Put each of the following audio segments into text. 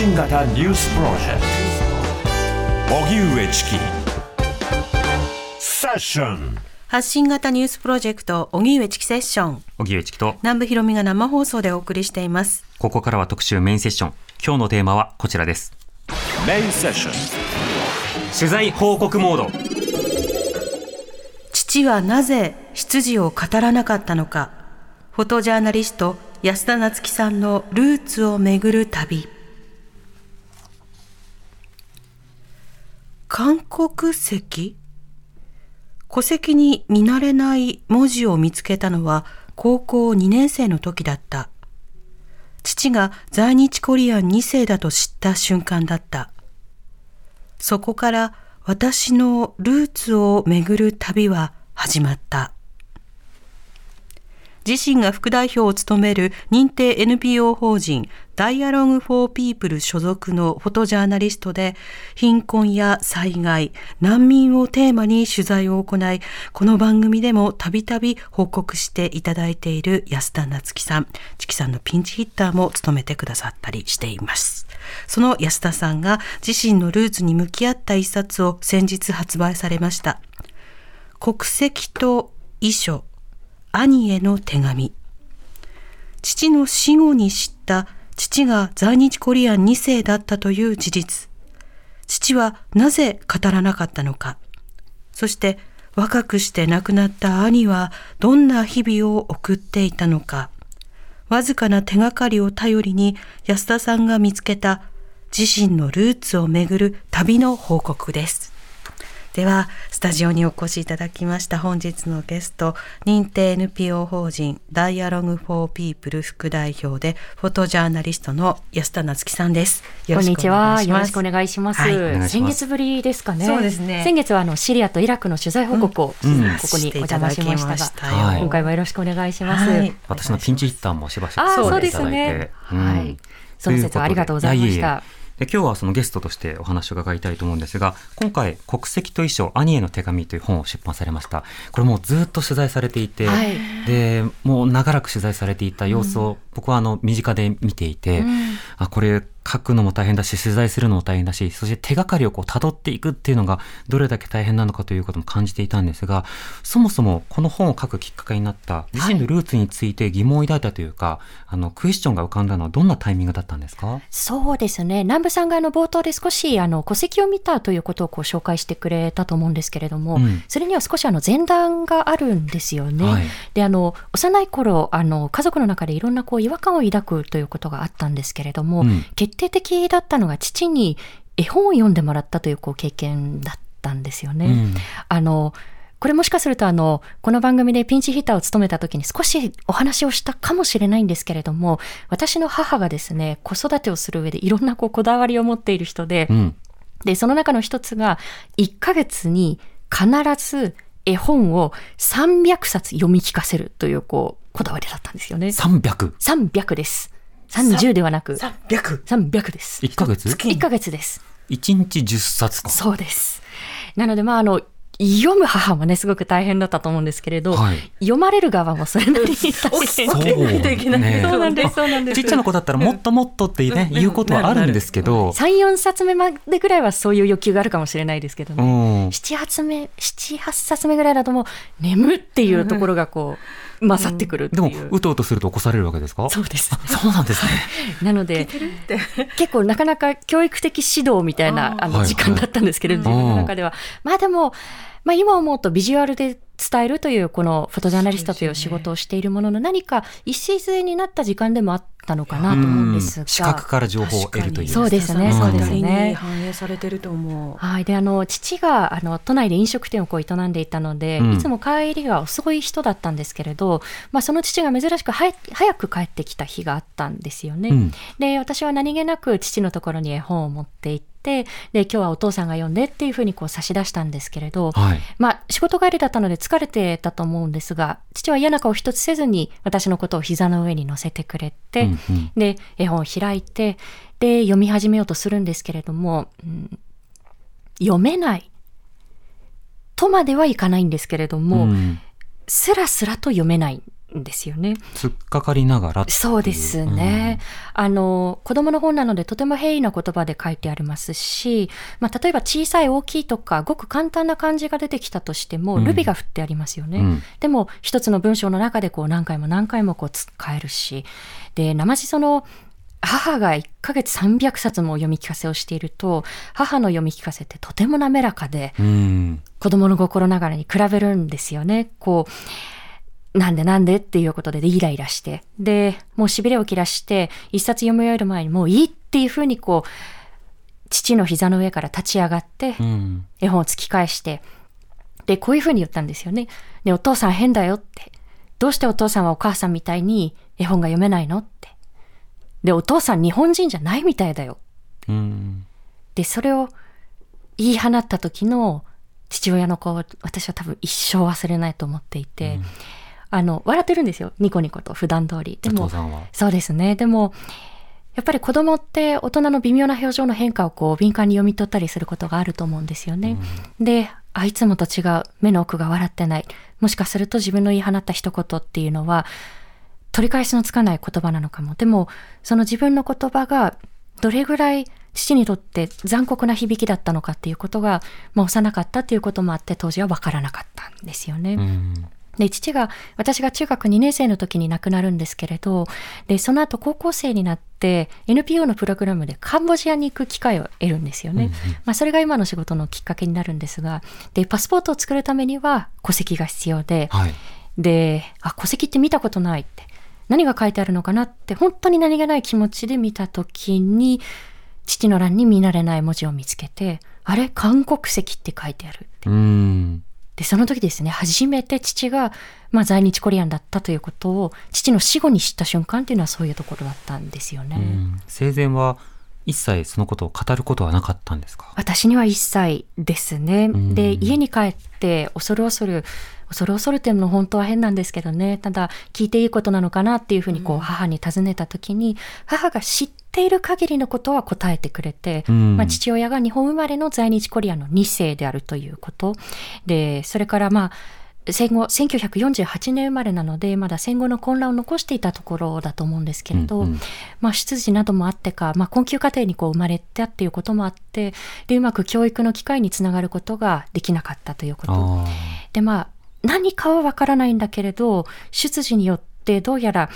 信型ニュースプロジェクト。荻上チキ。セッション。発信型ニュースプロジェクト荻上チキセッション。荻上チキと。南部ひろみが生放送でお送りしています。ここからは特集メインセッション。今日のテーマはこちらです。メインセッション。取材報告モード。父はなぜ出自を語らなかったのか。フォトジャーナリスト安田夏樹さんのルーツをめぐる旅韓国籍？戸籍に見慣れない文字を見つけたのは高校2年生の時だった。父が在日コリアン2世だと知った瞬間だった。そこから私のルーツをめぐる旅は始まった。自身が副代表を務める認定 NPO 法人ダイアログ・フォー・ピープル所属のフォトジャーナリストで貧困や災害、難民をテーマに取材を行い、この番組でもたびたび報告していただいている安田夏樹さん、チキさんのピンチヒッターも務めてくださったりしています。その安田さんが自身のルーツに向き合った一冊を先日発売されました。国籍と遺書兄への手紙父の死後に知った父が在日コリアン2世だったという事実。父はなぜ語らなかったのか。そして若くして亡くなった兄はどんな日々を送っていたのか。わずかな手がかりを頼りに安田さんが見つけた自身のルーツをめぐる旅の報告です。ではスタジオにお越しいただきました本日のゲスト認定 NPO 法人ダイアログフォーピープル副代表でフォトジャーナリストの安田夏樹さんですよろしくおこんにちは。願いしますよろしくお願いします。はい先月ぶりですかね。そうですね先月はあのシリアとイラクの取材報告を、うんここにお邪魔しましたが、したはい今回はよろしくお願いします。はい私のピンチヒッターもしばしばそうでっていただいてすね。うんはい。その説はありがとうございました。で今日はそのゲストとしてお話を伺いたいと思うんですが今回「国籍と遺書兄への手紙」という本を出版されました。これもうずっと取材されていて、はい。でもう長らく取材されていた様子を僕はあの身近で見ていて、あこれ書くのも大変だし取材するのも大変だしそして手がかりをこう辿っていくっていうのがどれだけ大変なのかということも感じていたんですがそもそもこの本を書くきっかけになった自身のルーツについて疑問を抱いたというか、あのクエスチョンが浮かんだのはどんなタイミングだったんですか？そうですね。南部さんがあの冒頭で少しあの戸籍を見たということをこう紹介してくれたと思うんですけれども、うんそれには少しあの前段があるんですよね。はいであの幼い頃あの家族の中でいろんなこう違和感を抱くということがあったんですけれども、うん決定的だったのが父に絵本を読んでもらったというこう経験だったんですよね。うんあのこれもしかするとあの、この番組でピンチヒッターを務めた時に少しお話をしたかもしれないんですけれども、私の母がですね、子育てをする上でいろんなこうこだわりを持っている人で、うんで、その中の一つが、1ヶ月に必ず絵本を300冊読み聞かせるという、こう、こだわりだったんですよね。300 300です。30ではなく、300 300です。1ヶ月1ヶ月です。1日10冊かそうです。なので、まあ、あの、読む母もね、すごく大変だったと思うんですけれど、はい。読まれる側もそれなりに大変。そうね。そうなんです、そうなんです。ちっちゃな子だったらもっともっとってね、言うことはあるんですけど、3、4冊目までぐらいはそういう欲求があるかもしれないですけどうね。ん、7、8目、7、8冊目ぐらいだともう、眠っていうところがこう、勝ってくるってでもいう。うとうとすると起こされるわけですか？そうです。そうなんですね。なので、結構なかなか教育的指導みたいなあはいの時間だったんですけれど、はい自分の中では。まあでも、まあ今思うとビジュアルで伝えるというこのフォトジャーナリストという仕事をしているものの何か礎になった時間でもあったのかなと思うんですが。視覚から情報を得るという。そうですね。そうですね。に反映されてると思う。はい。で、あの、父が、あの、都内で飲食店をこう営んでいたので、うん。いつも帰りが遅い人だったんですけれど、まあ、その父が珍しく早早く帰ってきた日があったんですよね。うん。で、私は何気なく父のところに絵本を持って行って、で、今日はお父さんが読んでっていうふうにこう差し出したんですけれど、はい。まあ、仕事帰りだったので疲れてたと思うんですが、父は嫌な顔一つせずに私のことを膝の上に乗せてくれて、うんうん。で、絵本を開いて、で、読み始めようとするんですけれども、うん読めないとまではいかないんですけれども、うん。スラスラと読めない。んですよね。突っかかりながらそうですね。あの、子供の本なのでとても平易な言葉で書いてありますし、まあ、例えば小さい大きいとか、ごく簡単な漢字が出てきたとしても、うんルビが振ってありますよね。うんでも、一つの文章の中でこう何回も何回もこう使えるし、で、生地その、母が1ヶ月300冊も読み聞かせをしていると、母の読み聞かせってとても滑らかで、うん。子供の心ながらに比べるんですよね。こう、なんでなんでっていうことででイライラして。で、もう痺れを切らして、一冊読み終える前にもういいっていうふうにこう、父の膝の上から立ち上がって、うん。絵本を突き返して、で、こういうふうに言ったんですよね。ね、お父さん変だよって。どうしてお父さんはお母さんみたいに絵本が読めないのって。で、お父さん日本人じゃないみたいだよ。うん。で、それを言い放った時の父親の顔を私は多分一生忘れないと思っていて、あの、笑ってるんですよ。ニコニコと普段通り。でも。そうですね。でも、やっぱり子供って大人の微妙な表情の変化をこう敏感に読み取ったりすることがあると思うんですよね。で、あ、いつもと違う。目の奥が笑ってない。もしかすると自分の言い放った一言っていうのは、取り返しのつかない言葉なのかも。でも、その自分の言葉がどれぐらい父にとって残酷な響きだったのかっていうことが、まあ、幼かったっていうこともあって当時は分からなかったんですよね。うん。で、父が、私が中学2年生の時に亡くなるんですけれど、で、その後高校生になって、NPO のプログラムでカンボジアに行く機会を得るんですよね。まあ、それが今の仕事のきっかけになるんですが、で、パスポートを作るためには戸籍が必要で、はい。で、あ、戸籍って見たことないって。何が書いてあるのかなって、本当に何気ない気持ちで見たときに、父の欄に見慣れない文字を見つけて、あれ？韓国籍って書いてあるって。うん。で、その時ですね、初めて父が、まあ、在日コリアンだったということを、父の死後に知った瞬間っていうのはそういうところだったんですよね。うん生前は一切そのことを語ることはなかったんですか？私には一切ですね。んで、家に帰って恐る恐る、恐る恐るっていうのも本当は変なんですけどね。ただ、聞いていいことなのかなっていうふうにこう母に尋ねた時に、母が知っている限りのことは答えてくれて、うんまあ、父親が日本生まれの在日コリアンの2世であるということ。で、それからまあ、戦後、1948年生まれなので、まだ戦後の混乱を残していたところだと思うんですけれど、うんうんまあ、出自などもあってか、まあ、困窮家庭にこう生まれたっていうこともあって、で、うまく教育の機会につながることができなかったということ。あで、まあ、何かはわからないんだけれど、出自によってどうやら、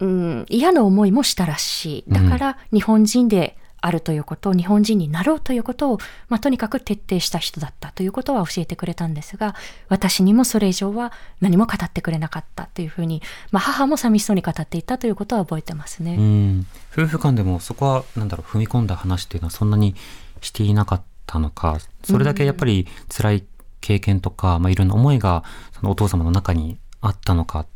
うん、嫌な思いもしたらしい。だから、日本人であるということ、日本人になろうということを、まあ、とにかく徹底した人だったということは教えてくれたんですが、私にもそれ以上は何も語ってくれなかったというふうに、まあ、母も寂しそうに語っていたということは覚えてますね。夫婦間でもそこはなんだろう踏み込んだ話っていうのはそんなにしていなかったのかそれだけやっぱり辛い経験とか、まあ、いろんな思いがそのお父様の中にあったのか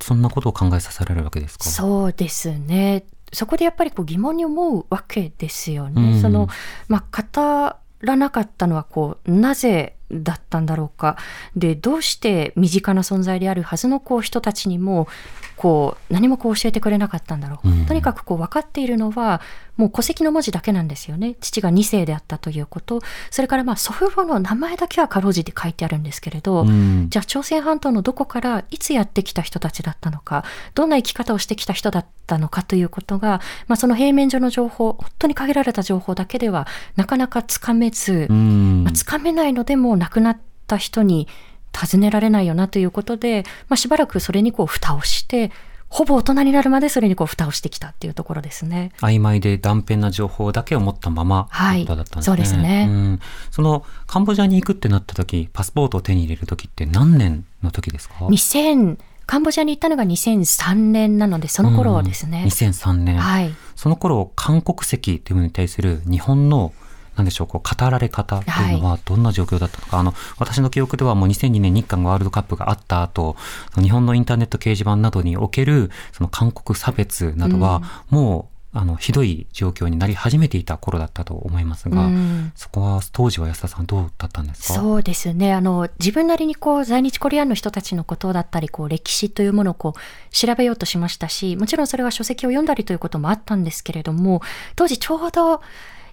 そんなことを考えさせられるわけですか？そうですね。そこでやっぱりこう疑問に思うわけですよね。うんその、まあ、語らなかったのはこう、なぜだったんだろうか。で、どうして身近な存在であるはずのこう人たちにも、こう、何もこう教えてくれなかったんだろう。うんとにかくこう分かっているのは、もう戸籍の文字だけなんですよね。父が2世であったということ。それからまあ祖父母の名前だけはかろうじて書いてあるんですけれど、うんじゃあ朝鮮半島のどこからいつやってきた人たちだったのか、どんな生き方をしてきた人だったのかということが、まあ、その平面上の情報、本当に限られた情報だけではなかなかつかめず、うんまあ、つかめないのでも亡くなった人に尋ねられないよなということで、まあ、しばらくそれにこう蓋をして、ほぼ大人になるまでそれにこう蓋をしてきたっていうところですね。曖昧で断片な情報だけを持ったままはいということだったんですね。そうですねんそのカンボジアに行くってなった時、パスポートを手に入れる時って何年の時ですか？2000、カンボジアに行ったのが2003年なので、その頃ですね。2003年。はい。その頃、韓国籍というものに対する日本の、なんでしょう、こう、語られ方というのはどんな状況だったのか、あの、私の記憶ではもう2002年日韓ワールドカップがあった後、日本のインターネット掲示板などにおける、その韓国差別などは、もう、あの、ひどい状況になり始めていた頃だったと思いますが、うん。そこは当時は安田さんどうだったんですか？そうですね。あの、自分なりにこう、在日コリアンの人たちのことだったり、こう、歴史というものをこう、調べようとしましたし、もちろんそれは書籍を読んだりということもあったんですけれども、当時ちょうど、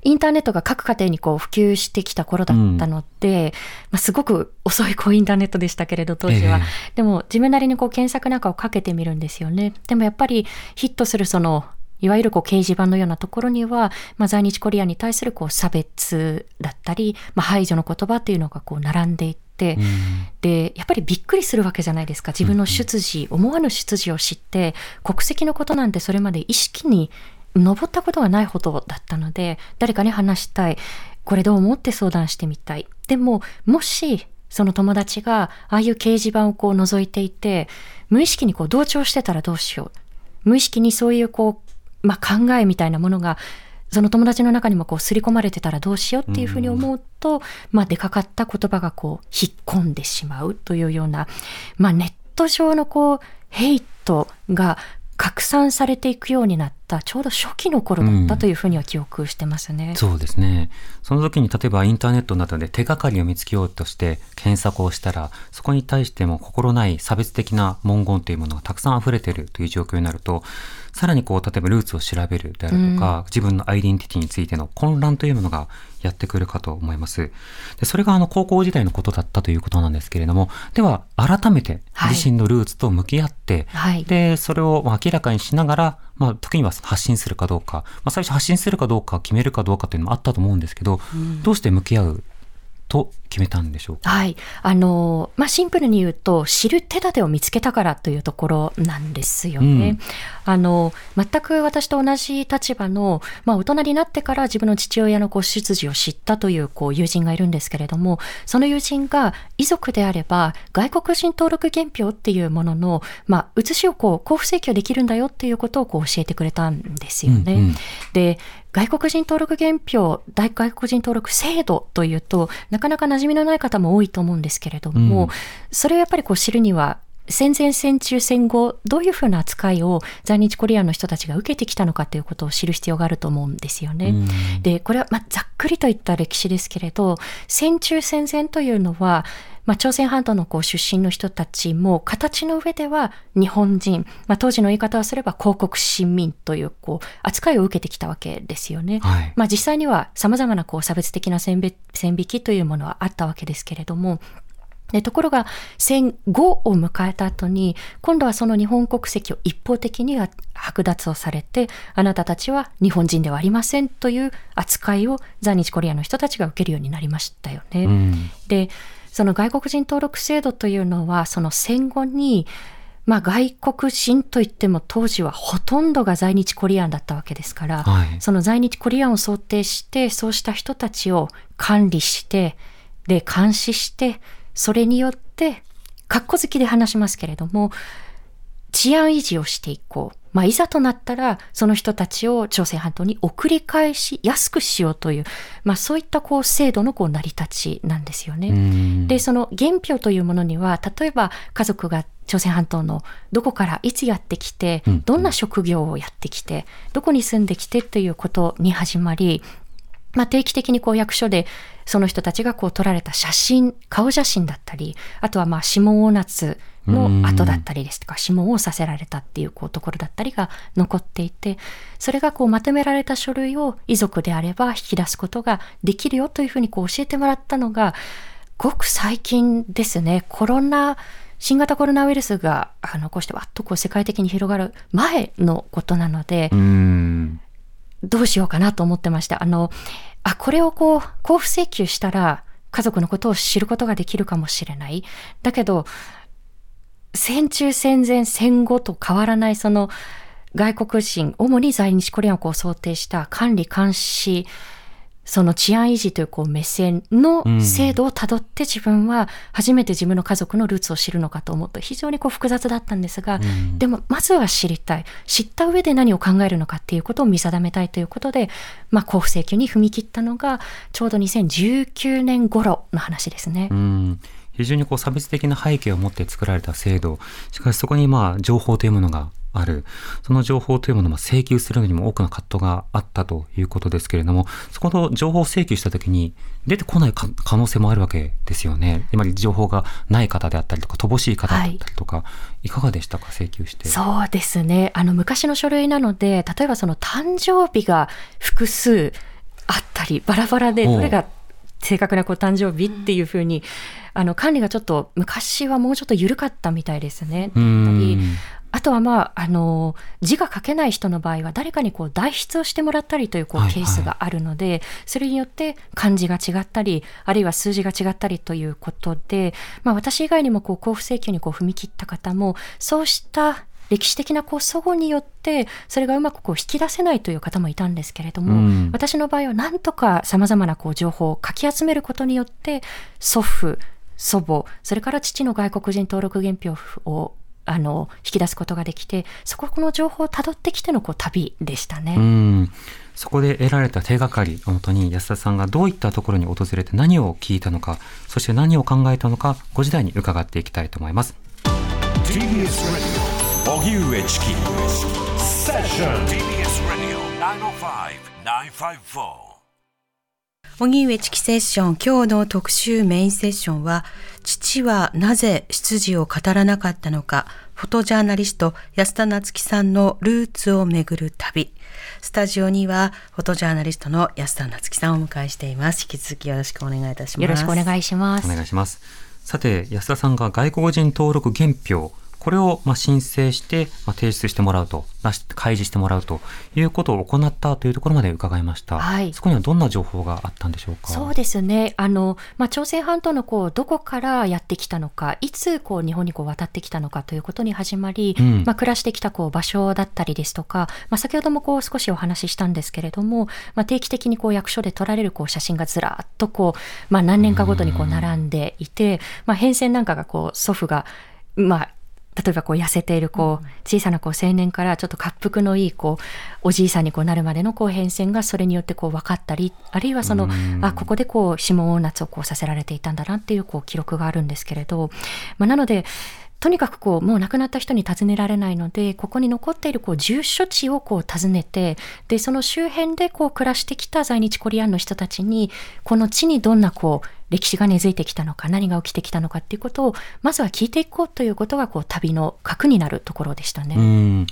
インターネットが各家庭にこう普及してきた頃だったので、まあ、すごく遅いこうインターネットでしたけれど当時は、ええ。でも自分なりにこう検索なんかをかけてみるんですよね。でもやっぱりヒットするそのいわゆるこう掲示板のようなところには、まあ、在日コリアンに対するこう差別だったり、まあ、排除の言葉っていうのがこう並んでいって、でやっぱりびっくりするわけじゃないですか。自分の出自、思わぬ出自を知って国籍のことなんてそれまで意識に上ったことがないほどだったので誰かに話したい。これどう思って相談してみたい。でももしその友達がああいう掲示板をこう覗いていて無意識にこう同調してたらどうしよう。無意識にそういうこう、まあ、考えみたいなものがその友達の中にもこう刷り込まれてたらどうしようっていうふうに思うと、まあ、出かかった言葉がこう引っ込んでしまうというような、まあ、ネット上のこうヘイトが拡散されていくようになったちょうど初期の頃だったというふうには記憶してますね。そうですね。その時に例えばインターネットなどで手がかりを見つけようとして検索をしたら、そこに対しても心ない差別的な文言というものがたくさん溢れているという状況になると、さらにこう、例えばルーツを調べるであるとか、自分のアイデンティティについての混乱というものがやってくるかと思います。でそれがあの高校時代のことだったということなんですけれども、では改めてはい自身のルーツと向き合って、はいで、それをまあ明らかにしながら、まあ、時には発信するかどうか、まあ、最初発信するかどうか決めるかどうかっていうのもあったと思うんですけど、どうして向き合うと決めたんでしょうか？はい。あの、まあ、シンプルに言うと、知る手立てを見つけたからというところなんですよね。うんあの、全く私と同じ立場の、まあ、大人になってから自分の父親のこう出自を知ったというこう友人がいるんですけれども、その友人が遺族であれば、外国人登録原票っていうものの、まあ、写しをこう、交付請求できるんだよっていうことをこう教えてくれたんですよね。うんうんで、外国人登録原票、大外国人登録制度というと、なかなか馴染みのない方も多いと思うんですけれども、うんそれをやっぱりこう知るには、戦前戦中戦後、どういうふうな扱いを在日コリアンの人たちが受けてきたのかということを知る必要があると思うんですよね。うんで、これはまあざっくりといった歴史ですけれど、戦中戦前というのは、まあ、朝鮮半島のこう出身の人たちも形の上では日本人、まあ、当時の言い方をすれば広告新民というこう扱いを受けてきたわけですよね。はい。まあ、実際には様々なこう差別的な線引きというものはあったわけですけれども、でところが戦後を迎えた後に今度はその日本国籍を一方的には剥奪をされてあなたたちは日本人ではありませんという扱いを在日コリアンの人たちが受けるようになりましたよね。うんでその外国人登録制度というのはその戦後にまあ外国人といっても当時はほとんどが在日コリアンだったわけですから、はい。その在日コリアンを想定してそうした人たちを管理してで監視してそれによってかっこ好きで話しますけれども治安維持をしていこう。まあ、いざとなったら、その人たちを朝鮮半島に送り返しやすくしようという、まあ、そういったこう制度のこう成り立ちなんですよね。うんで、その原票というものには、例えば家族が朝鮮半島のどこからいつやってきてうん、どんな職業をやってきて、どこに住んできてということに始まり、まあ、定期的にこう役所でその人たちがこう撮られた写真、顔写真だったり、あとはまあ指紋押捺の後だったりですとか、指紋をさせられたっていうこうところだったりが残っていて、それがこうまとめられた書類を遺族であれば引き出すことができるよというふうにこう教えてもらったのが、ごく最近ですね、コロナ、新型コロナウイルスがあのこうしてわっとこう世界的に広がる前のことなので、うんどうしようかなと思ってました。あの、あ、これをこう、交付請求したら、家族のことを知ることができるかもしれない。だけど、戦中戦前戦後と変わらないその外国人、主に在日コリアンをこう想定した管理監視、その治安維持というこう目線の制度をたどって自分は初めて自分の家族のルーツを知るのかと思うと非常にこう複雑だったんですが、でもまずは知りたい。知った上で何を考えるのかっていうことを見定めたいということで、まあ交付請求に踏み切ったのがちょうど2019年頃の話ですね。うん非常にこう差別的な背景を持って作られた制度。しかしそこにまあ情報というものがある。その情報というものをまあ請求するのにも多くの葛藤があったということですけれども、そこの情報請求したときに出てこないか可能性もあるわけですよね。つまり情報がない方であったりとか、乏しい方だったりとか、い、かがでしたか、請求して。そうですね。あの、昔の書類なので、例えばその誕生日が複数あったりバラバラでどれが正確なこう誕生日っていうふうに、あの管理がちょっと昔はもうちょっと緩かったみたいですね。あとはまあ、あの、字が書けない人の場合は誰かにこう代筆をしてもらったりというこうはいケースがあるので、それによって漢字が違ったり、あるいは数字が違ったりということで、まあ私以外にもこう交付請求にこう踏み切った方も、そうした歴史的なこう齟齬によって、それがうまくこう引き出せないという方もいたんですけれども、うん。私の場合はなんとか様々なこう情報をかき集めることによって、祖父、祖母、それから父の外国人登録原票をあの引き出すことができて、そこの情報をたどってきてのこう旅でしたね。うん。そこで得られた手がかりをもとに安田さんがどういったところに訪れて何を聞いたのかそして何を考えたのかご時代に伺っていきたいと思います。TBS Radio 荻上チキ。セッション TBS Radio 905-954荻上チキセッション。今日の特集メインセッションは父はなぜ出自を語らなかったのか。フォトジャーナリスト安田夏樹さんのルーツをめぐる旅。スタジオにはフォトジャーナリストの安田夏樹さんをお迎えしています。引き続きよろしくお願いいたします。よろしくお願いします。お願いします。さて安田さんが外国人登録原票これをまあ申請してまあ提出してもらうと出し開示してもらうということを行ったというところまで伺いました、はい。そこにはどんな情報があったんでしょうか？そうですね。あの、まあ、朝鮮半島のこう、どこからやってきたのか、いつこう、日本にこう、渡ってきたのかということに始まり、うん。まあ、暮らしてきたこう、場所だったりですとか、まあ、先ほどもこう、少しお話ししたんですけれども、まあ、定期的にこう、役所で撮られるこう、写真がずらっとこう、まあ、何年かごとにこう、並んでいて、まあ、変遷なんかがこう、祖父が、まあ、例えばこう痩せているこう小さなこう青年からちょっと滑腹のいいこうおじいさんにこうなるまでのこう変遷がそれによってこう分かったりあるいはそのあここでこう指紋押捺をこうさせられていたんだなっていうこう記録があるんですけれど、まあ、なのでとにかくこうもう亡くなった人に尋ねられないのでここに残っているこう住所地をこう訪ねてでその周辺でこう暮らしてきた在日コリアンの人たちにこの地にどんなこう歴史が根付いてきたのか何が起きてきたのかということをまずは聞いていこうということがこう旅の核になるところでしたね。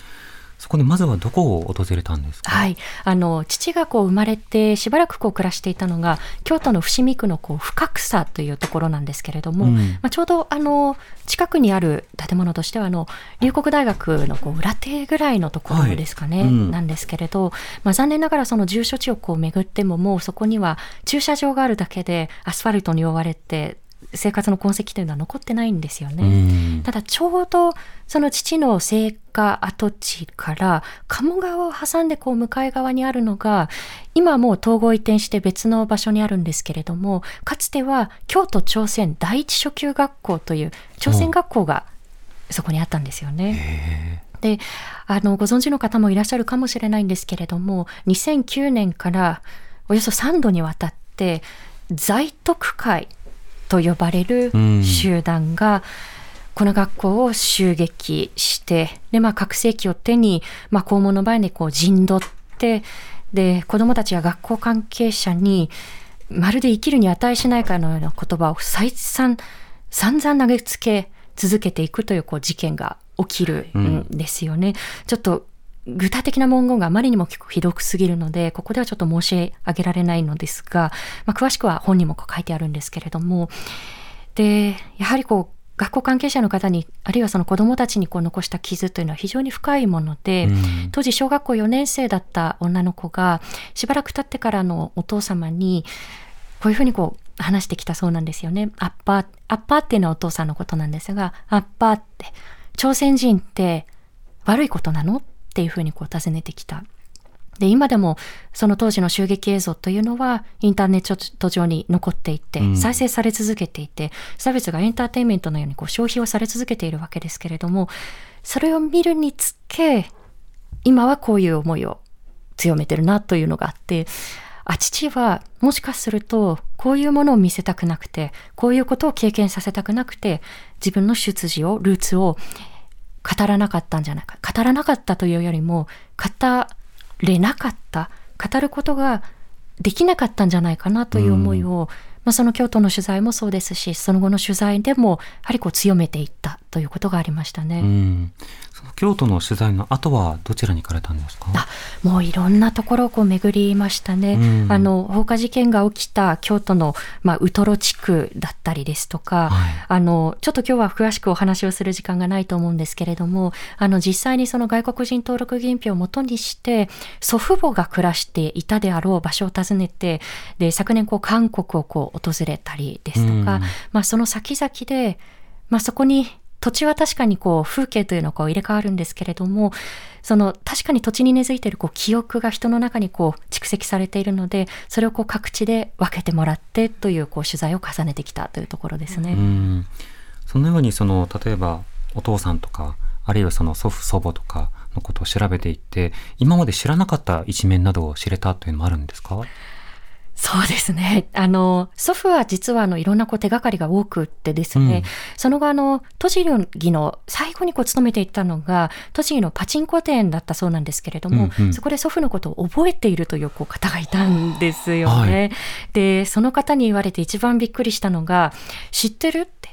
うんそこでまずはどこを訪れたんですか？はい、あの父がこう生まれてしばらくこう暮らしていたのが京都の伏見区のこう深草というところなんですけれども、うん。まあ、ちょうどあの近くにある建物としてはあの龍谷大学のこう裏手ぐらいのところですかね、はい。うん。なんですけれど、まあ、残念ながらその住所地をこう巡ってももうそこには駐車場があるだけでアスファルトに覆われて生活の痕跡というのは残ってないんですよね。うんただちょうどその父の生家跡地から鴨川を挟んでこう向かい側にあるのが今はもう統合移転して別の場所にあるんですけれどもかつては京都朝鮮第一初級学校という朝鮮学校がそこにあったんですよね。であのご存知の方もいらっしゃるかもしれないんですけれども2009年からおよそ3度にわたって在徳会と呼ばれるうん集団がこの学校を襲撃してで、まあ、拡声器を手に、まあ、校門の前でこう陣取ってで子どもたちや学校関係者にまるで生きるに値しないかのような言葉を再三散々投げつけ続けていくというこう事件が起きるんですよね。ちょっと具体的な文言があまりにも結構ひどくすぎるので、ここではちょっと申し上げられないのですが、まあ、詳しくは本にもこう書いてあるんですけれども、で、やはりこう、学校関係者の方に、あるいはその子供たちにこう残した傷というのは非常に深いもので、うん。当時小学校4年生だった女の子が、しばらく経ってからのお父様に、こういうふうにこう話してきたそうなんですよね。アッパー、アッパーっていうのはお父さんのことなんですが、アッパーって、朝鮮人って悪いことなの？っていうふうにこう尋ねてきた。で、今でもその当時の襲撃映像というのはインターネット上に残っていてう、ん再生され続けていて、差別がエンターテインメントのようにこう消費をされ続けているわけですけれども、それを見るにつけ、今はこういう思いを強めてるなというのがあって、あ、父はもしかするとこういうものを見せたくなくて、こういうことを経験させたくなくて、自分の出自を、ルーツを語らなかったんじゃないか。語らなかったというよりも、語れなかった。語ることができなかったんじゃないかなという思いを、まあ、その京都の取材もそうですし、その後の取材でも、やはりこう強めていったということがありましたね。京都の取材の後はどちらに行かれたんですか？あもういろんなところをこう巡りましたね。うん。あの放火事件が起きた京都の、まあ、ウトロ地区だったりですとか、はい。あのちょっと今日は詳しくお話をする時間がないと思うんですけれどもあの実際にその外国人登録銀票をもとにして祖父母が暮らしていたであろう場所を訪ねてで昨年こう韓国をこう訪れたりですとか、うん。まあ、その先々で、まあ、そこに土地は確かにこう風景というのがこう入れ替わるんですけれどもその確かに土地に根付いているこう記憶が人の中にこう蓄積されているのでそれをこう各地で分けてもらってというこう取材を重ねてきたというところですね。そのようにその例えばお父さんとかあるいはその祖父祖母とかのことを調べていって今まで知らなかった一面などを知れたというのもあるんですか？そうですね。あの、祖父は実はあの、いろんなこう手がかりが多くってですね、うんその後あの、栃木の最後にこう勤めていたのが、栃木のパチンコ店だったそうなんですけれども、うんうんそこで祖父のことを覚えているというこう方がいたんですよはね。で、その方に言われて一番びっくりしたのが、知ってる？って。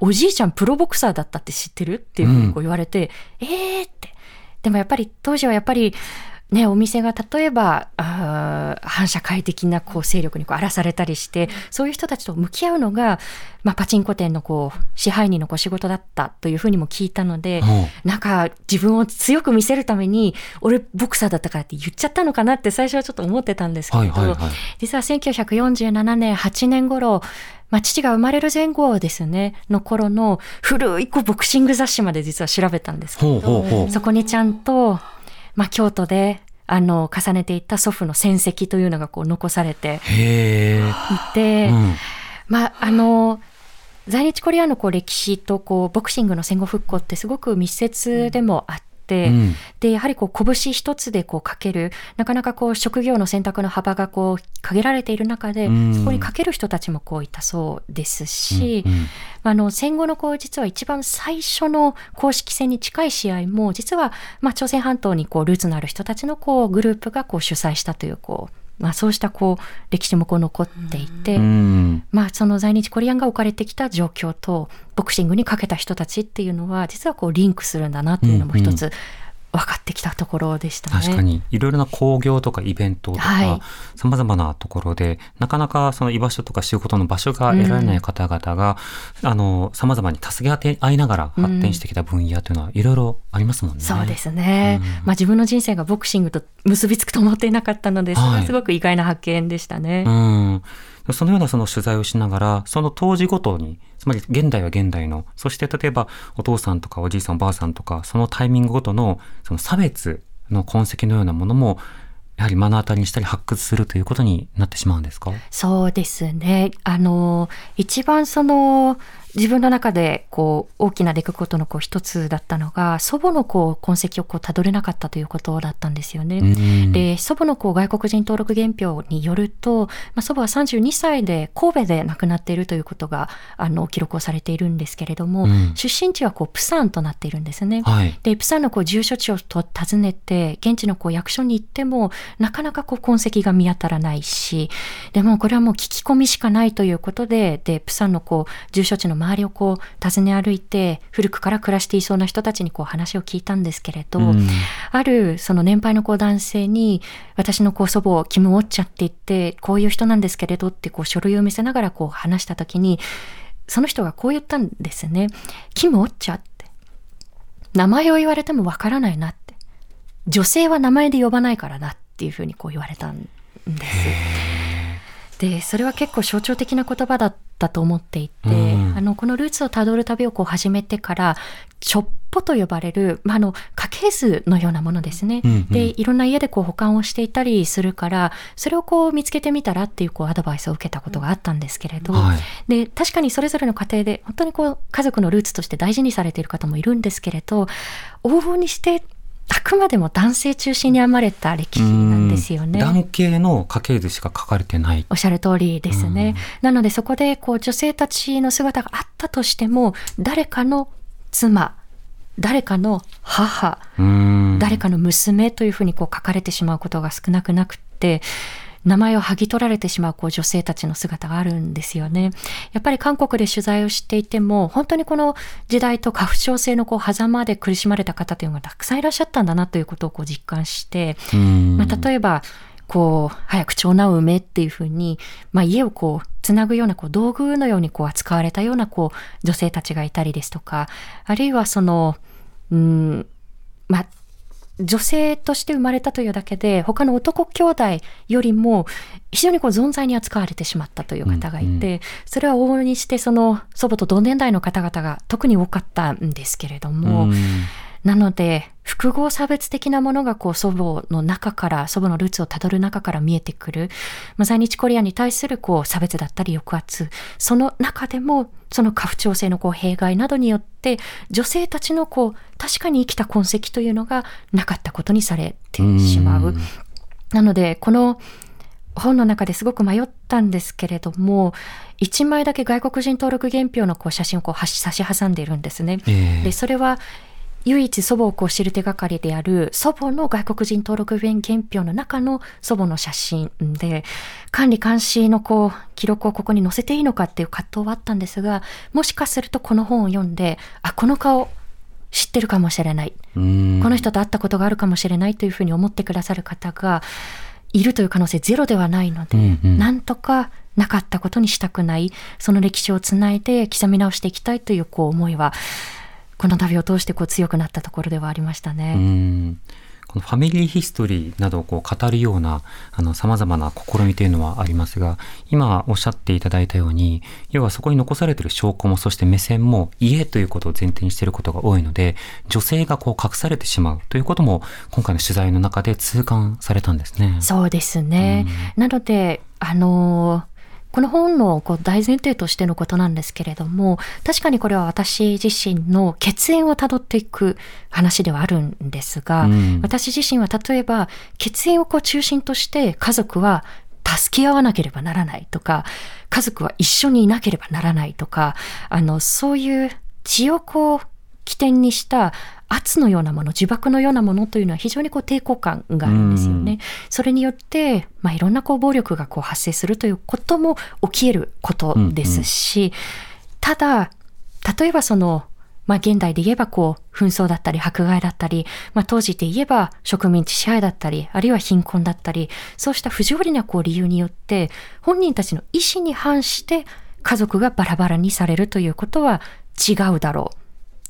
おじいちゃんプロボクサーだったって知ってる？っていうふうにこう言われて、えーって。でもやっぱり当時はやっぱりね、お店が例えばあー反社会的なこう勢力にこう荒らされたりしてそういう人たちと向き合うのが、まあ、パチンコ店のこう支配人のこう仕事だったというふうにも聞いたので、ほなんか自分を強く見せるために俺ボクサーだったからって言っちゃったのかなって最初はちょっと思ってたんですけれど、はいはいはい。実は1947年8年頃まあ、父が生まれる前後ですね、の頃の古いこうボクシング雑誌まで実は調べたんですけど、ほうほうほう。そこにちゃんと、まあ、京都で、あの、重ねていった祖父の戦績というのがこう残されていて、うん。まあ、あの、在日コリアンのこう歴史とこうボクシングの戦後復興ってすごく密接でもあって、うん。で、やはりこう拳一つでこうかける、なかなかこう職業の選択の幅がこう限られている中で、うん。そこにかける人たちもこういたそうですし、うんうん。あの戦後のこう実は一番最初の公式戦に近い試合も実はまあ朝鮮半島にこうルーツのある人たちのこうグループがこう主催したというこう、まあ、そうしたこう歴史もこう残っていて、うん。まあ、その在日コリアンが置かれてきた状況とボクシングにかけた人たちっていうのは実はこうリンクするんだなというのも一つ分かってきたところでしたね。確かにいろいろな興行とかイベントとはいかさまざまなところでなかなかその居場所とか仕事の場所が得られない方々がさまざまに助け合って合いながら発展してきた分野というのはいろいろありますもんね。そうですね、うんまあ、自分の人生がボクシングと結びつくと思っていなかったので、それははいすごく意外な発見でしたね。うん。そのようなその取材をしながら、その当時ごとに、つまり現代は現代の、そして例えばお父さんとかおじいさんおばあさんとか、そのタイミングごとのその差別の痕跡のようなものも、やはり目の当たりにしたり発掘するということになってしまうんですか？そうですね。あの、一番その、自分の中でこう大きな出来事のこう一つだったのが祖母のこう痕跡をこうたどれなかったということだったんですよね。うんで祖母のこう外国人登録原票によると、まあ、祖母は32歳で神戸で亡くなっているということがあの記録をされているんですけれども、うん出身地はこうプサンとなっているんですね。はい。でプサンのこう住所地をと訪ねて現地のこう役所に行ってもなかなかこう痕跡が見当たらないしでもこれはもう聞き込みしかないということででプサンのこう住所地の周りをこう訪ね歩いて古くから暮らしていそうな人たちにこう話を聞いたんですけれど、うんあるその年配のこう男性に私のこう祖母キム・ウォッチャって言ってこういう人なんですけれどってこう書類を見せながらこう話した時にその人がこう言ったんですね。キム・ウォッチャって名前を言われてもわからないなって女性は名前で呼ばないからなっていうふうにこう言われたんです。でそれは結構象徴的な言葉だったと思っていて、うんあのこのルーツをたどる旅をこう始めてからちょっぽと呼ばれる、まあ、あの家系図のようなものですね。うんうんでいろんな家でこう保管をしていたりするからそれをこう見つけてみたらっていうこうアドバイスを受けたことがあったんですけれど、はい。で確かにそれぞれの家庭で本当にこう家族のルーツとして大事にされている方もいるんですけれど往々にしてあくまでも男性中心に編まれた歴史なんですよね。うん男系の家系図しか書かれてない。おっしゃる通りですね。なのでそこでこう女性たちの姿があったとしても誰かの妻誰かの母うん誰かの娘というふうにこう書かれてしまうことが少なくなくって名前を剥ぎ取られてしまうこう女性たちの姿があるんですよね。やっぱり韓国で取材をしていても、本当にこの時代と過不調性のこう狭間で苦しまれた方というのがたくさんいらっしゃったんだなということをこう実感して、まあ、例えば、こう、早く長男を産めっていうふうに、まあ、家をこう、つなぐようなこう道具のようにこう扱われたようなこう女性たちがいたりですとか、あるいはその、うん、まあ、女性として生まれたというだけで、他の男兄弟よりも非常にこう存在に扱われてしまったという方がいて、うんそれは往々にしてその祖母と同年代の方々が特に多かったんですけれども、うんなので、複合差別的なものがこう祖母の中から、祖母のルーツをたどる中から見えてくる。まあ、在日コリアンに対するこう差別だったり抑圧。その中でも、その過不調性のこう弊害などによって、女性たちのこう、確かに生きた痕跡というのがなかったことにされてしまう。なので、この本の中ですごく迷ったんですけれども、一枚だけ外国人登録原票のこう写真をこう差し挟んでいるんですね。ええで、それは唯一祖母をこう知る手がかりである祖母の外国人登録原票の中の祖母の写真で、管理監視のこう記録をここに載せていいのかっていう葛藤はあったんですが、もしかするとこの本を読んで、あ、この顔知ってるかもしれない。うん。この人と会ったことがあるかもしれないというふうに思ってくださる方がいるという可能性ゼロではないので、うんうん。なんとかなかったことにしたくない、その歴史をつないで刻み直していきたいというこう思いは、この旅を通してこう強くなったところではありましたうね。んこのファミリーヒストリーなどをこう語るようなあの様々な試みというのはありますが今おっしゃっていただいたように要はそこに残されている証拠もそして目線も家ということを前提にしていることが多いので女性がこう隠されてしまうということも今回の取材の中で痛感されたんですね。そうですね。なので、あのーこの本のこう大前提としてのことなんですけれども、確かにこれは私自身の血縁をたどっていく話ではあるんですが、うん。私自身は例えば血縁をこう中心として家族は助け合わなければならないとか、家族は一緒にいなければならないとか、あの、そういう血をこう起点にした圧のようなもの、呪縛のようなものというのは非常にこう抵抗感があるんですよね。それによって、まあ、いろんなこう暴力がこう発生するということも起き得ることですし、ただ、例えばその、まあ、現代で言えばこう、紛争だったり迫害だったり、まあ、当時で言えば植民地支配だったり、あるいは貧困だったり、そうした不条理なこう理由によって、本人たちの意思に反して家族がバラバラにされるということは違うだろう。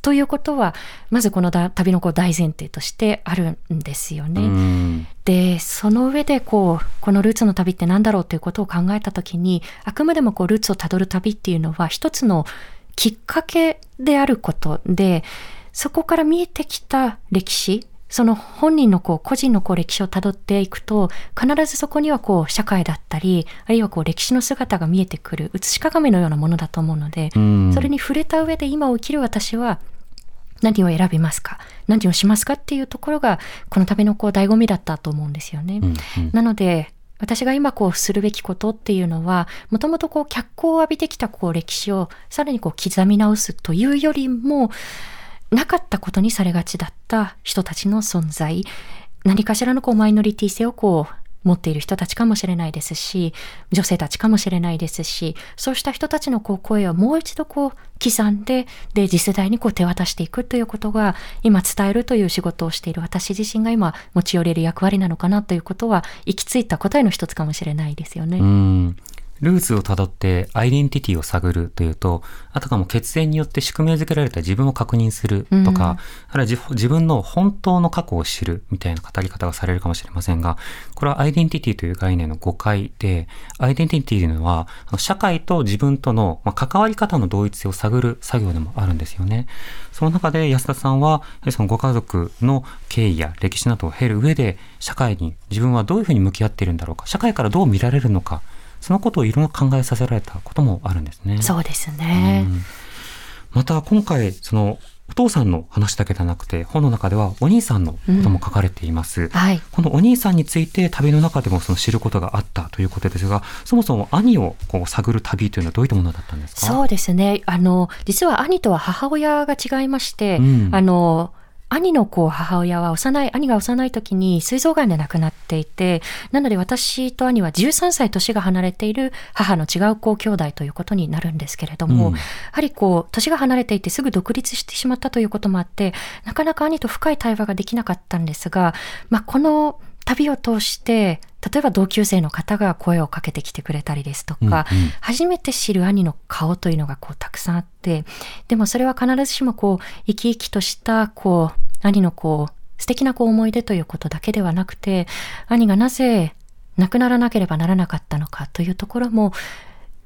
ということは、まずこのだ旅のこう大前提としてあるんですよね。うんで、その上でこう、このルーツの旅って何だろうということを考えたときに、あくまでもこうルーツをたどる旅っていうのは一つのきっかけであることで、そこから見えてきた歴史、その本人のこう個人のこう歴史をたどっていくと、必ずそこにはこう社会だったり、あるいはこう歴史の姿が見えてくる、写し鏡のようなものだと思うので、うんそれに触れた上で今を生きる私は、何を選びますか？何をしますかっていうところが、この旅のこう醍醐味だったと思うんですよね。うんうん。なので、私が今こうするべきことっていうのは、もともとこう脚光を浴びてきたこう歴史をさらにこう刻み直すというよりも、なかったことにされがちだった人たちの存在、何かしらのこうマイノリティ性をこう持っている人たちかもしれないですし、女性たちかもしれないですし、そうした人たちのこう声をもう一度こう刻んで、で、次世代にこう手渡していくということが、今伝えるという仕事をしている私自身が今持ち寄れる役割なのかなということは、行き着いた答えの一つかもしれないですよね。うんルーツをたどってアイデンティティを探るというと、あたかも血縁によって宿命づけられた自分を確認するとか、あるいは自自分の本当の過去を知るみたいな語り方がされるかもしれませんが、これはアイデンティティという概念の誤解で、アイデンティティというのは、社会と自分とのまあ関わり方の同一性を探る作業でもあるんですよね。その中で安田さんは、そのご家族の経緯や歴史などを経る上で、社会に自分はどういうふうに向き合っているんだろうか、社会からどう見られるのか、そのことをいろいろ考えさせられたこともあるんですね。そうですね。うんまた今回、そのお父さんの話だけではなくて、本の中ではお兄さんのことも書かれています。はい。このお兄さんについて旅の中でもその知ることがあったということですが、そもそも兄をこう探る旅というのはどういったものだったんですか？そうですね。あの、実は兄とは母親が違いまして、うんあの、兄のこう母親は幼い、兄が幼い時に膵臓がんで亡くなっていて、なので私と兄は13歳年が離れている母の違うこう兄弟ということになるんですけれども、うん。やはりこう、年が離れていてすぐ独立してしまったということもあって、なかなか兄と深い対話ができなかったんですが、まあ、この旅を通して、例えば同級生の方が声をかけてきてくれたりですとか、うんうん。初めて知る兄の顔というのがこうたくさんあって、でもそれは必ずしもこう生き生きとしたこう兄のこう素敵なこう思い出ということだけではなくて、兄がなぜ亡くならなければならなかったのかというところも、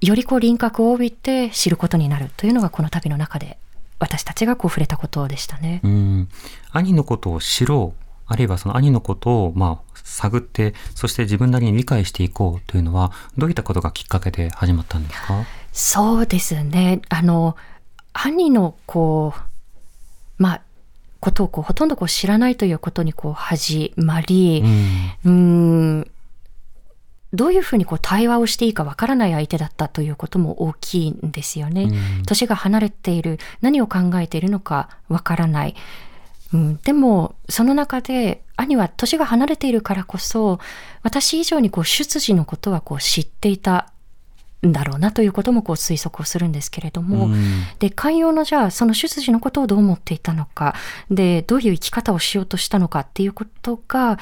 よりこう輪郭を帯びて知ることになるというのがこの旅の中で私たちがこう触れたことでしたね。うん。兄のことを知ろうあるいはその兄のことをまあ探ってそして自分なりに理解していこうというのはどういったことがきっかけで始まったんですか？そうですね。あの、兄のこう、まあ、ことをこうほとんどこう知らないということにこう始まり、うんうーんどういうふうにこう対話をしていいかわからない相手だったということも大きいんですよね。うん年が離れている、何を考えているのかわからない。うん、でも、その中で、兄は年が離れているからこそ、私以上にこう出自のことはこう知っていたんだろうなということもこう推測をするんですけれども、うん。で、寛容のじゃあ、その出自のことをどう思っていたのか、で、どういう生き方をしようとしたのかっていうことが、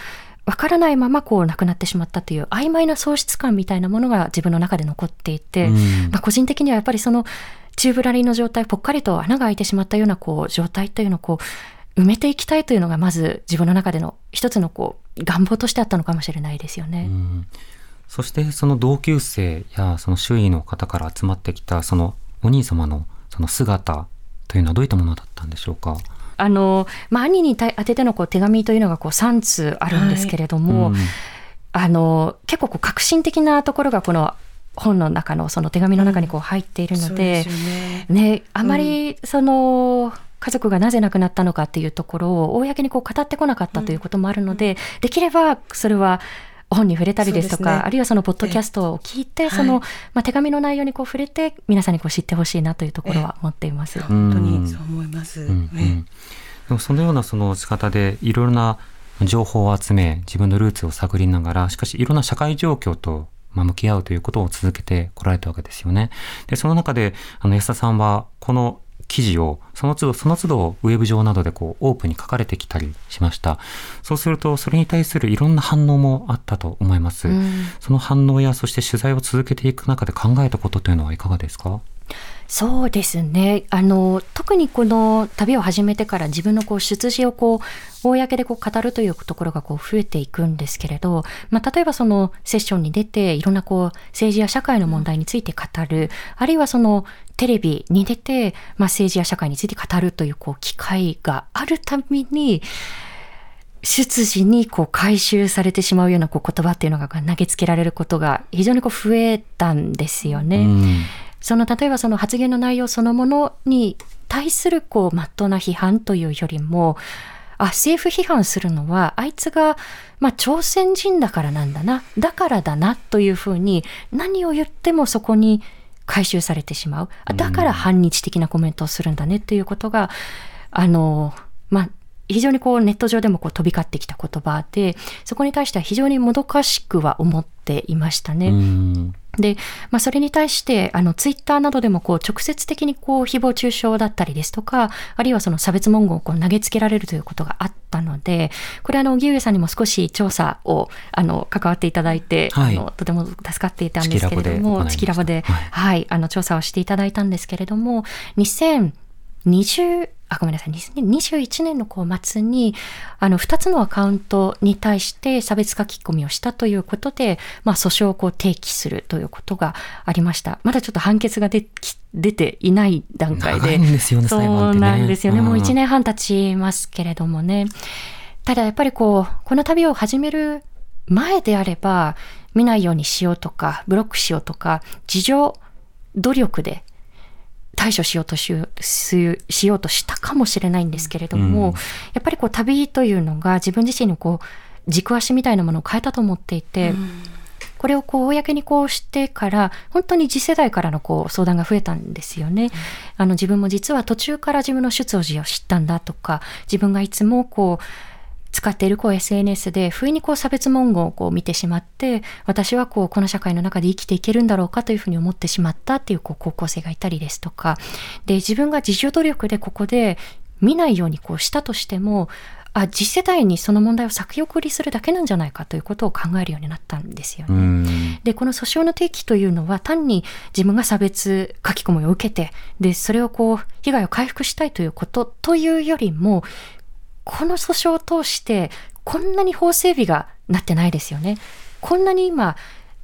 わからないままこう亡くなってしまったという曖昧な喪失感みたいなものが自分の中で残っていて、うん。まあ、個人的にはやっぱりそのチューブラリーの状態、ぽっかりと穴が開いてしまったようなこう状態というのをこう埋めていきたいというのがまず自分の中での一つのこう願望としてあったのかもしれないですよね。うん。そしてその同級生やその周囲の方から集まってきたそのお兄様のその姿というのはどういったものだったんでしょうか？あの、まあ、兄に対当ててのこう手紙というのがこう3通あるんですけれども、うん。あの、結構こう革新的なところがこの本の中のその手紙の中にこう入っているので、そうですよね。ね、あまりその、家族がなぜ亡くなったのかっていうところを公にこう語ってこなかったということもあるので、できればそれは本に触れたりですとか、ね。あるいはそのポッドキャストを聞いて、えその、はいまあ、手紙の内容にこう触れて皆さんにこう知ってほしいなというところは思っています。本当にそう思います。うんうん。ねでもそのようなその仕方でいろいろな情報を集め自分のルーツを探りながらしかしいろんな社会状況とまあ向き合うということを続けてこられたわけですよね。でその中であの安田さんはこの記事をその都度その都度ウェブ上などでこうオープンに書かれてきたりしました。そうするとそれに対するいろんな反応もあったと思います。うんその反応やそして取材を続けていく中で考えたことというのはいかがですか？そうですね。あの、特にこの旅を始めてから自分のこう出自をこう、公でこう語るというところがこう増えていくんですけれど、まあ、例えばそのセッションに出ていろんなこう政治や社会の問題について語る、あるいはそのテレビに出て、まあ、政治や社会について語るというこう機会があるたびに、出自にこう回収されてしまうようなこう言葉っていうのが投げつけられることが非常にこう増えたんですよね。うんその例えばその発言の内容そのものに対するこう真っ当な批判というよりも、あ、政府批判するのはあいつが、まあ、朝鮮人だからなんだな、だからだなというふうに何を言ってもそこに回収されてしまう。あだから反日的なコメントをするんだねっていうことが、あの、まあ、非常にこうネット上でもこう飛び交ってきた言葉で、そこに対しては非常にもどかしくは思っていましたね。うん。で、まあ、それに対して、あの、ツイッターなどでも、こう、直接的に、こう、誹謗中傷だったりですとか、あるいはその差別文言をこう投げつけられるということがあったので、これ、あの、荻上さんにも少し調査を、あの、関わっていただいて、はい。あの、とても助かっていたんですけれども、チキラボで、はい。はい、あの、調査をしていただいたんですけれども、2020、あ、ごめんなさい、2021年のこう末に、あの、2つのアカウントに対して差別書き込みをしたということで、まあ、訴訟をこう提起するということがありました。まだちょっと判決が出き出ていない段階で。長いんですよね裁判そうってねなんですよね。もううん1年半経ちますけれどもね。ただやっぱりこう、この旅を始める前であれば、見ないようにしようとか、ブロックしようとか、自助努力で対処しようとしようししようとしたかもしれないんですけれども、うん。やっぱりこう旅というのが自分自身のこう軸足みたいなものを変えたと思っていて、これをこう公にこうしてから本当に次世代からのこう相談が増えたんですよね。あの自分も実は途中から自分の出自を知ったんだとか自分がいつもこう使っているこう SNS で不意にこう差別文言をこう見てしまって私はこうこの社会の中で生きていけるんだろうかというふうに思ってしまったっていうこう高校生がいたりですとかで自分が自助努力でここで見ないようにこうしたとしてもあ次世代にその問題を先送りするだけなんじゃないかということを考えるようになったんですよね。でこの訴訟の提起というのは単に自分が差別書き込みを受けてでそれをこう被害を回復したいということというよりもこの訴訟を通してこんなに法整備がなってないですよね。こんなに今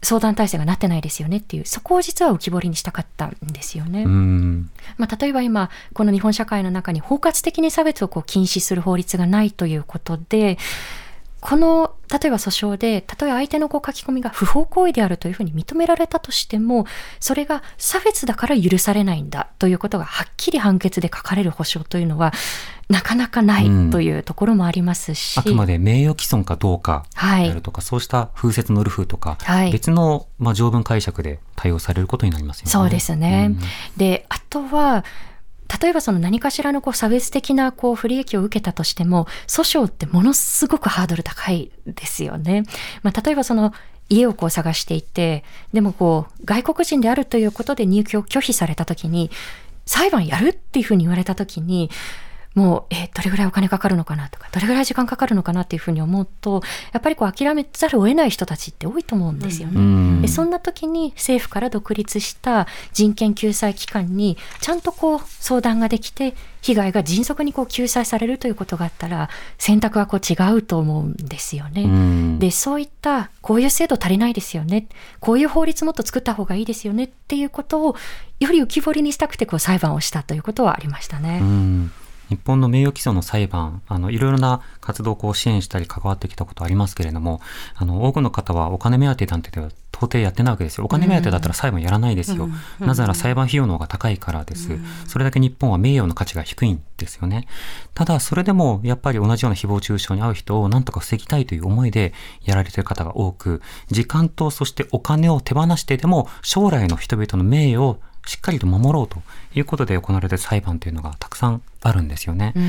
相談体制がなってないですよねっていうそこを実は浮き彫りにしたかったんですよね。まあ、例えば今この日本社会の中に包括的に差別をこう禁止する法律がないということでこの例えば訴訟で例えば相手のこう書き込みが不法行為であるというふうに認められたとしてもそれが差別だから許されないんだということがはっきり判決で書かれる保証というのはなかなかないというところもありますし、うん、あくまで名誉毀損かどうかであるとか、はい、そうした風説のルフとか、はい、別の、まあ、条文解釈で対応されることになりますよね。そうですね、うん、であとは例えばその何かしらのこう差別的なこう不利益を受けたとしても、訴訟ってものすごくハードル高いですよね。まあ、例えばその家をこう探していて、でもこう外国人であるということで入居を拒否されたときに、裁判やるっていうふうに言われたときに、もう、えどれぐらいお金かかるのかなとか、どれぐらい時間かかるのかなっていうふうに思うと、やっぱりこう諦めざるを得ない人たちって多いと思うんですよね。うん、でそんな時に政府から独立した人権救済機関にちゃんとこう相談ができて、被害が迅速にこう救済されるということがあったら、選択はこう違うと思うんですよね。うん、で、そういったこういう制度足りないですよね。こういう法律もっと作った方がいいですよねっていうことをより浮き彫りにしたくてこう裁判をしたということはありましたね。うん日本の名誉毀損の裁判、あの、いろいろな活動をこう支援したり関わってきたことありますけれども、あの、多くの方はお金目当てなんてでは到底やってないわけですよ。お金目当てだったら裁判やらないですよ。なぜなら裁判費用の方が高いからです。それだけ日本は名誉の価値が低いんですよね。ただ、それでもやっぱり同じような誹謗中傷に遭う人をなんとか防ぎたいという思いでやられている方が多く、時間とそしてお金を手放してでも将来の人々の名誉をしっかりと守ろうということで行われている裁判というのがたくさんあるんですよね。う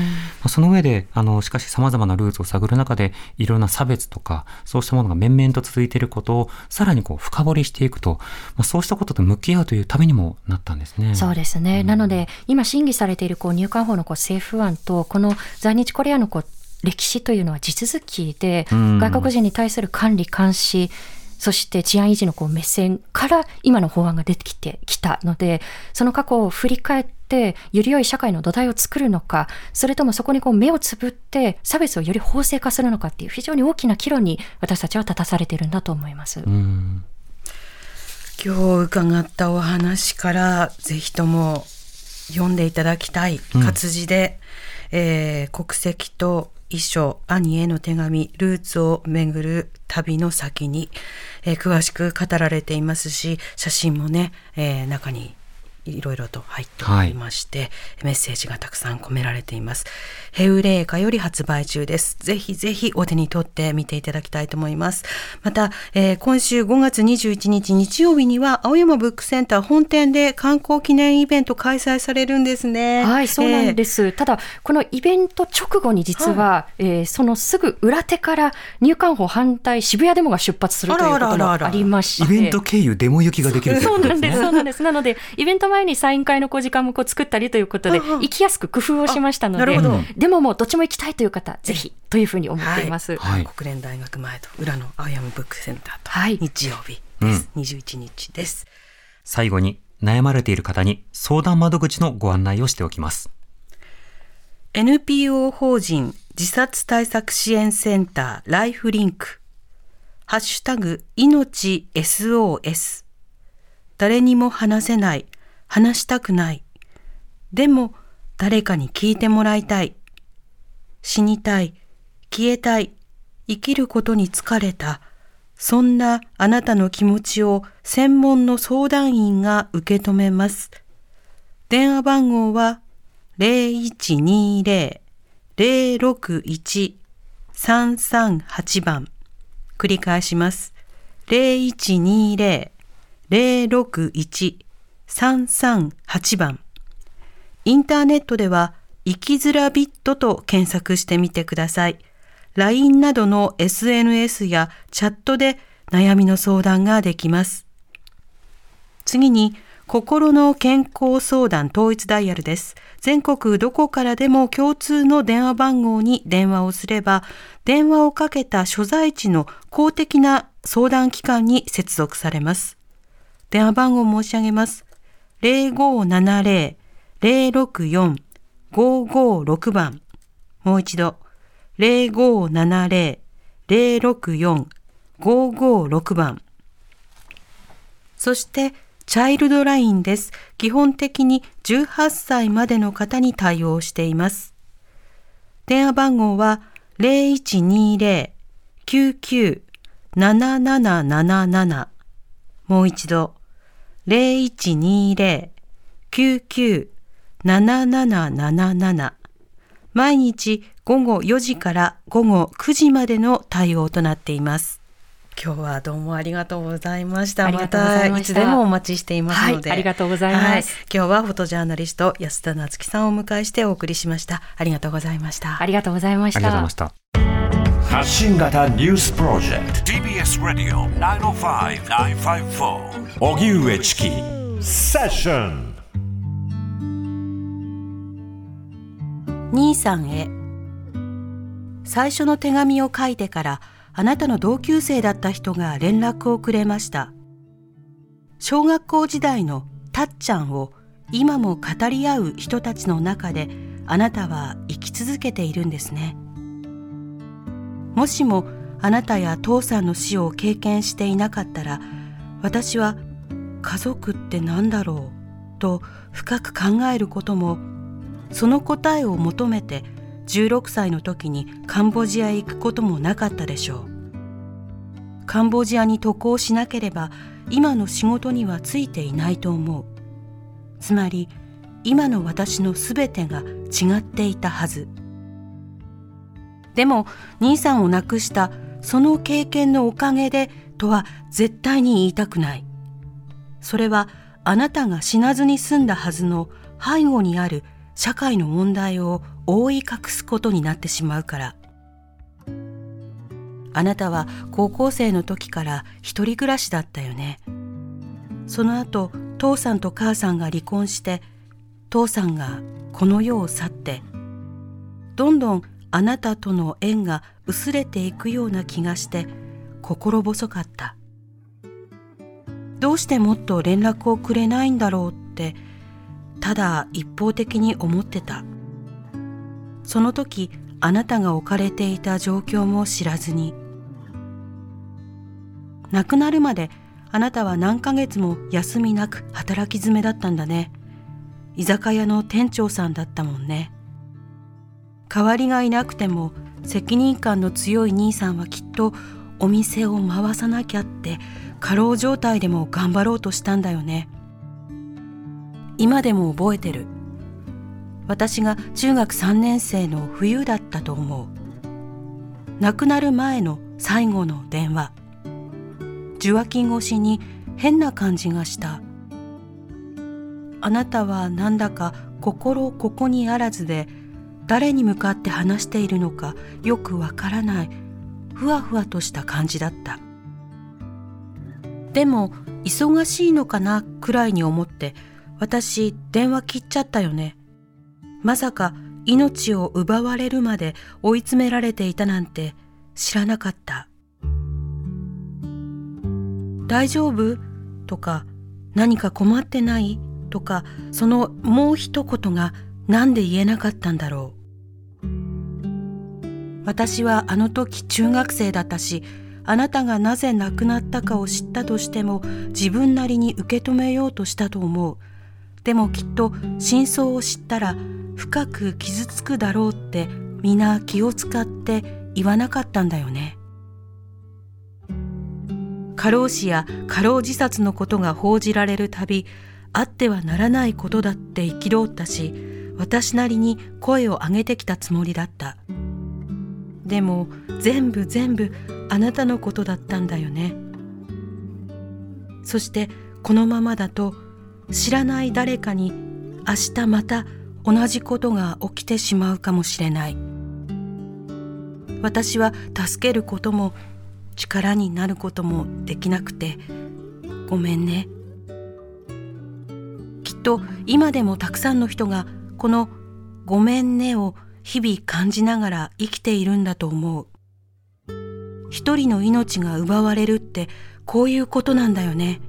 ん、その上で、あの、しかし様々なルーツを探る中で、いろんな差別とか、そうしたものが面々と続いていることを、さらにこう、深掘りしていくと、まあ、そうしたことと向き合うというためにもなったんですね。そうですね。うん、なので、今審議されているこう入管法のこう政府案と、この在日コリアのこう歴史というのは地続きで、外国人に対する管理監視、そして治安維持のこう目線から今の法案が出てきてきたので、その過去を振り返って、より良い社会の土台を作るのか、それともそこにこう目をつぶって差別をより法制化するのかっていう非常に大きな岐路に私たちは立たされているんだと思います。今日伺ったお話からぜひとも読んでいただきたい活字で、うん、えー、国籍と遺書、兄への手紙、ルーツをめぐる旅の先に、えー、詳しく語られていますし、写真もね、えー、中にいろいろと入っておりまして、はい、メッセージがたくさん込められています。ヘウレーカより発売中です。ぜひぜひお手に取って見ていただきたいと思います。また、えー、今週5月21日日曜日には青山ブックセンター本店で観光記念イベント開催されるんですね。はい、そうなんです。えー、ただ、このイベント直後に実は、はい、えー、そのすぐ裏手から入管法反対渋谷デモが出発するということがありまして。イベント経由デモ行きができるそうなんです、そうなんです。なので、イベント前にサイン会のこう時間もこう作ったりということで、行きやすく工夫をしましたので、でももうどっちも行きたいという方、ぜひというふうに思っています。はい、国連大学前と裏のアイアムブックセンターと、はい、日曜日です。うん、21日です。最後に悩まれている方に相談窓口のご案内をしておきます。NPO 法人自殺対策支援センターライフリンク。ハッシュタグ命 SOS 誰にも話せない話したくないでも誰かに聞いてもらいたい死にたい、消えたい、生きることに疲れた、そんなあなたの気持ちを専門の相談員が受け止めます。電話番号は0120-061-338番。繰り返します。0120-061-338番。338番インターネットでは、生きづらビットと検索してみてください。LINE などの SNS やチャットで悩みの相談ができます。次に、心の健康相談統一ダイヤルです。全国どこからでも共通の電話番号に電話をすれば、電話をかけた所在地の公的な相談機関に接続されます。電話番号申し上げます。0570-064-556番。もう一度。0570-064-556番。そして、チャイルドラインです。基本的に18歳までの方に対応しています。電話番号は0120-99-7777もう一度0120-99-7777毎日午後4時から午後9時までの対応となっています。今日はどうもありがとうございました。またいつでもお待ちしていますので、はい、ありがとうございます、はい、今日はフォトジャーナリスト安田夏樹さんをお迎えしてお送りしました。ありがとうございました。ありがとうございました。ありがとうございました。発信型ニュースプロジェクト TBS ラディオ905-954おぎゅうえちきセッション兄さんへ最初の手紙を書いてからあなたの同級生だった人が連絡をくれました。小学校時代のたっちゃんを今も語り合う人たちの中であなたは生き続けているんですね。もしもあなたや父さんの死を経験していなかったら私は家族って何だろうと深く考えることもその答えを求めて16歳の時にカンボジアへ行くこともなかったでしょう。カンボジアに渡航しなければ今の仕事にはついていないと思う。つまり今の私のすべてが違っていたはず。でも兄さんを亡くしたその経験のおかげでとは絶対に言いたくない。それはあなたが死なずに済んだはずの背後にある社会の問題を覆い隠すことになってしまうから。あなたは高校生の時から一人暮らしだったよね。その後父さんと母さんが離婚して父さんがこの世を去ってどんどんあなたとの縁が薄れていくような気がして心細かった。どうしてもっと連絡をくれないんだろうってただ一方的に思ってた。その時あなたが置かれていた状況も知らずに。亡くなるまであなたは何ヶ月も休みなく働き詰めだったんだね。居酒屋の店長さんだったもんね。代わりがいなくても責任感の強い兄さんはきっとお店を回さなきゃって過労状態でも頑張ろうとしたんだよね。今でも覚えてる。私が中学3年生の冬だったと思う。亡くなる前の最後の電話。受話器越しに変な感じがした。あなたはなんだか心ここにあらずで誰に向かって話しているのかよくわからないふわふわとした感じだったでも忙しいのかなくらいに思って私電話切っちゃったよね。まさか命を奪われるまで追い詰められていたなんて知らなかった。大丈夫？とか何か困ってない？とかそのもう一言が何で言えなかったんだろう。私はあの時中学生だったしあなたがなぜ亡くなったかを知ったとしても自分なりに受け止めようとしたと思う。でもきっと真相を知ったら深く傷つくだろうって皆気を使って言わなかったんだよね。過労死や過労自殺のことが報じられるたびあってはならないことだって憤ったし私なりに声を上げてきたつもりだったでも全部全部あなたのことだったんだよね。そしてこのままだと知らない誰かに明日また同じことが起きてしまうかもしれない。私は助けることも力になることもできなくてごめんね。きっと今でもたくさんの人がこの「ごめんね」を日々感じながら生きているんだと思う。一人の命が奪われるってこういうことなんだよね。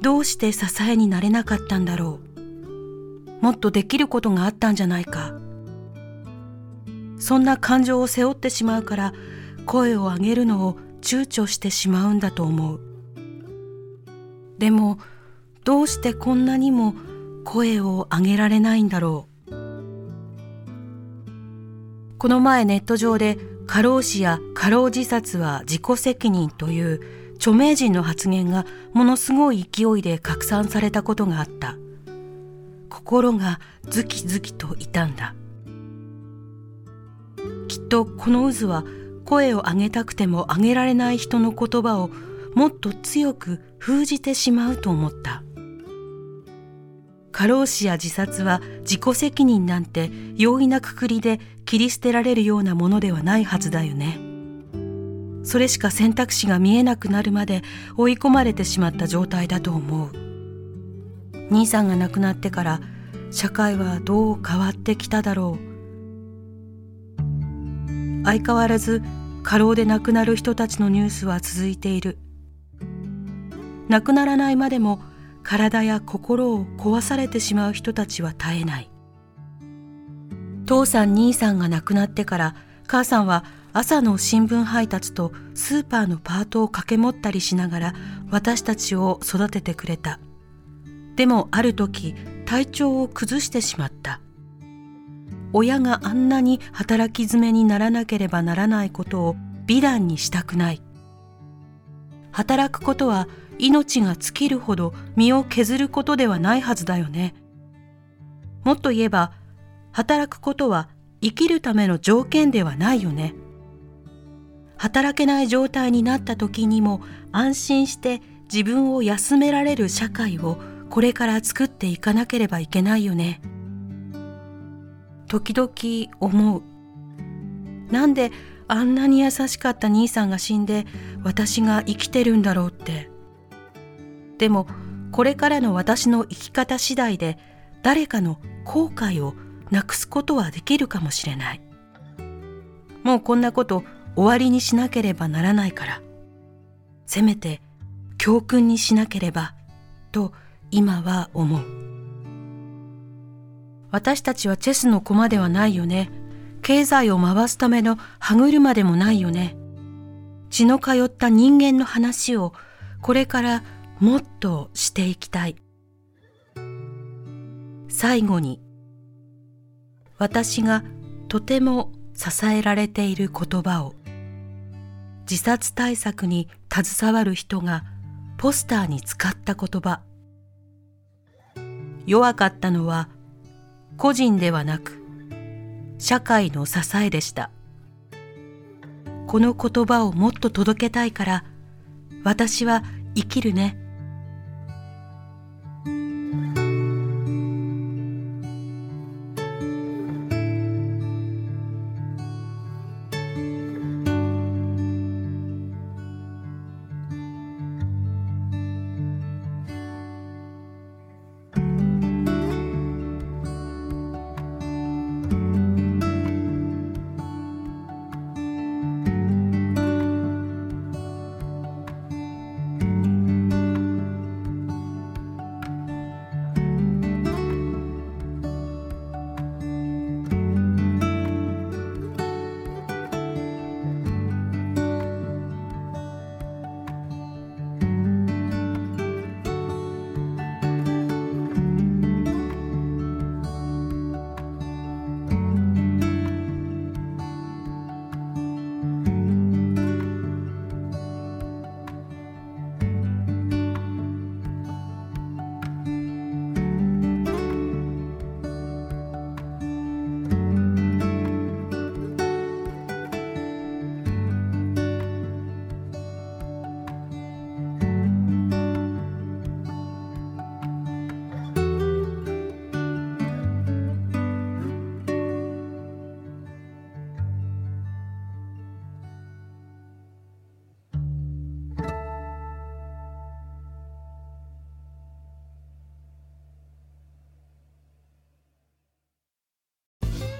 どうして支えになれなかったんだろう。もっとできることがあったんじゃないか。そんな感情を背負ってしまうから声を上げるのを躊躇してしまうんだと思う。でもどうしてこんなにも声を上げられないんだろう。この前ネット上で過労死や過労自殺は自己責任という著名人の発言がものすごい勢いで拡散されたことがあった。心がズキズキと痛んだ。きっとこの渦は声を上げたくても上げられない人の言葉をもっと強く封じてしまうと思った。過労死や自殺は自己責任なんて容易なくくりで切り捨てられるようなものではないはずだよね。それしか選択肢が見えなくなるまで追い込まれてしまった状態だと思う。兄さんが亡くなってから社会はどう変わってきただろう。相変わらず過労で亡くなる人たちのニュースは続いている。亡くならないまでも体や心を壊されてしまう人たちは絶えない。父さん兄さんが亡くなってから母さんは朝の新聞配達とスーパーのパートを掛け持ったりしながら私たちを育ててくれた。でもある時体調を崩してしまった。親があんなに働き詰めにならなければならないことを美談にしたくない。働くことは命が尽きるほど身を削ることではないはずだよね。もっと言えば働くことは生きるための条件ではないよね。働けない状態になった時にも安心して自分を休められる社会をこれから作っていかなければいけないよね。時々思う。なんであんなに優しかった兄さんが死んで私が生きてるんだろうって。でもこれからの私の生き方次第で誰かの後悔をなくすことはできるかもしれないもうこんなこと終わりにしなければならないからせめて教訓にしなければと今は思う私たちはチェスの駒ではないよね。経済を回すための歯車でもないよね。血の通った人間の話をこれからもっとしていきたい。最後に、私がとても支えられている言葉を、自殺対策に携わる人がポスターに使った言葉。弱かったのは個人ではなく社会の支えでしたこの言葉をもっと届けたいから私は生きるね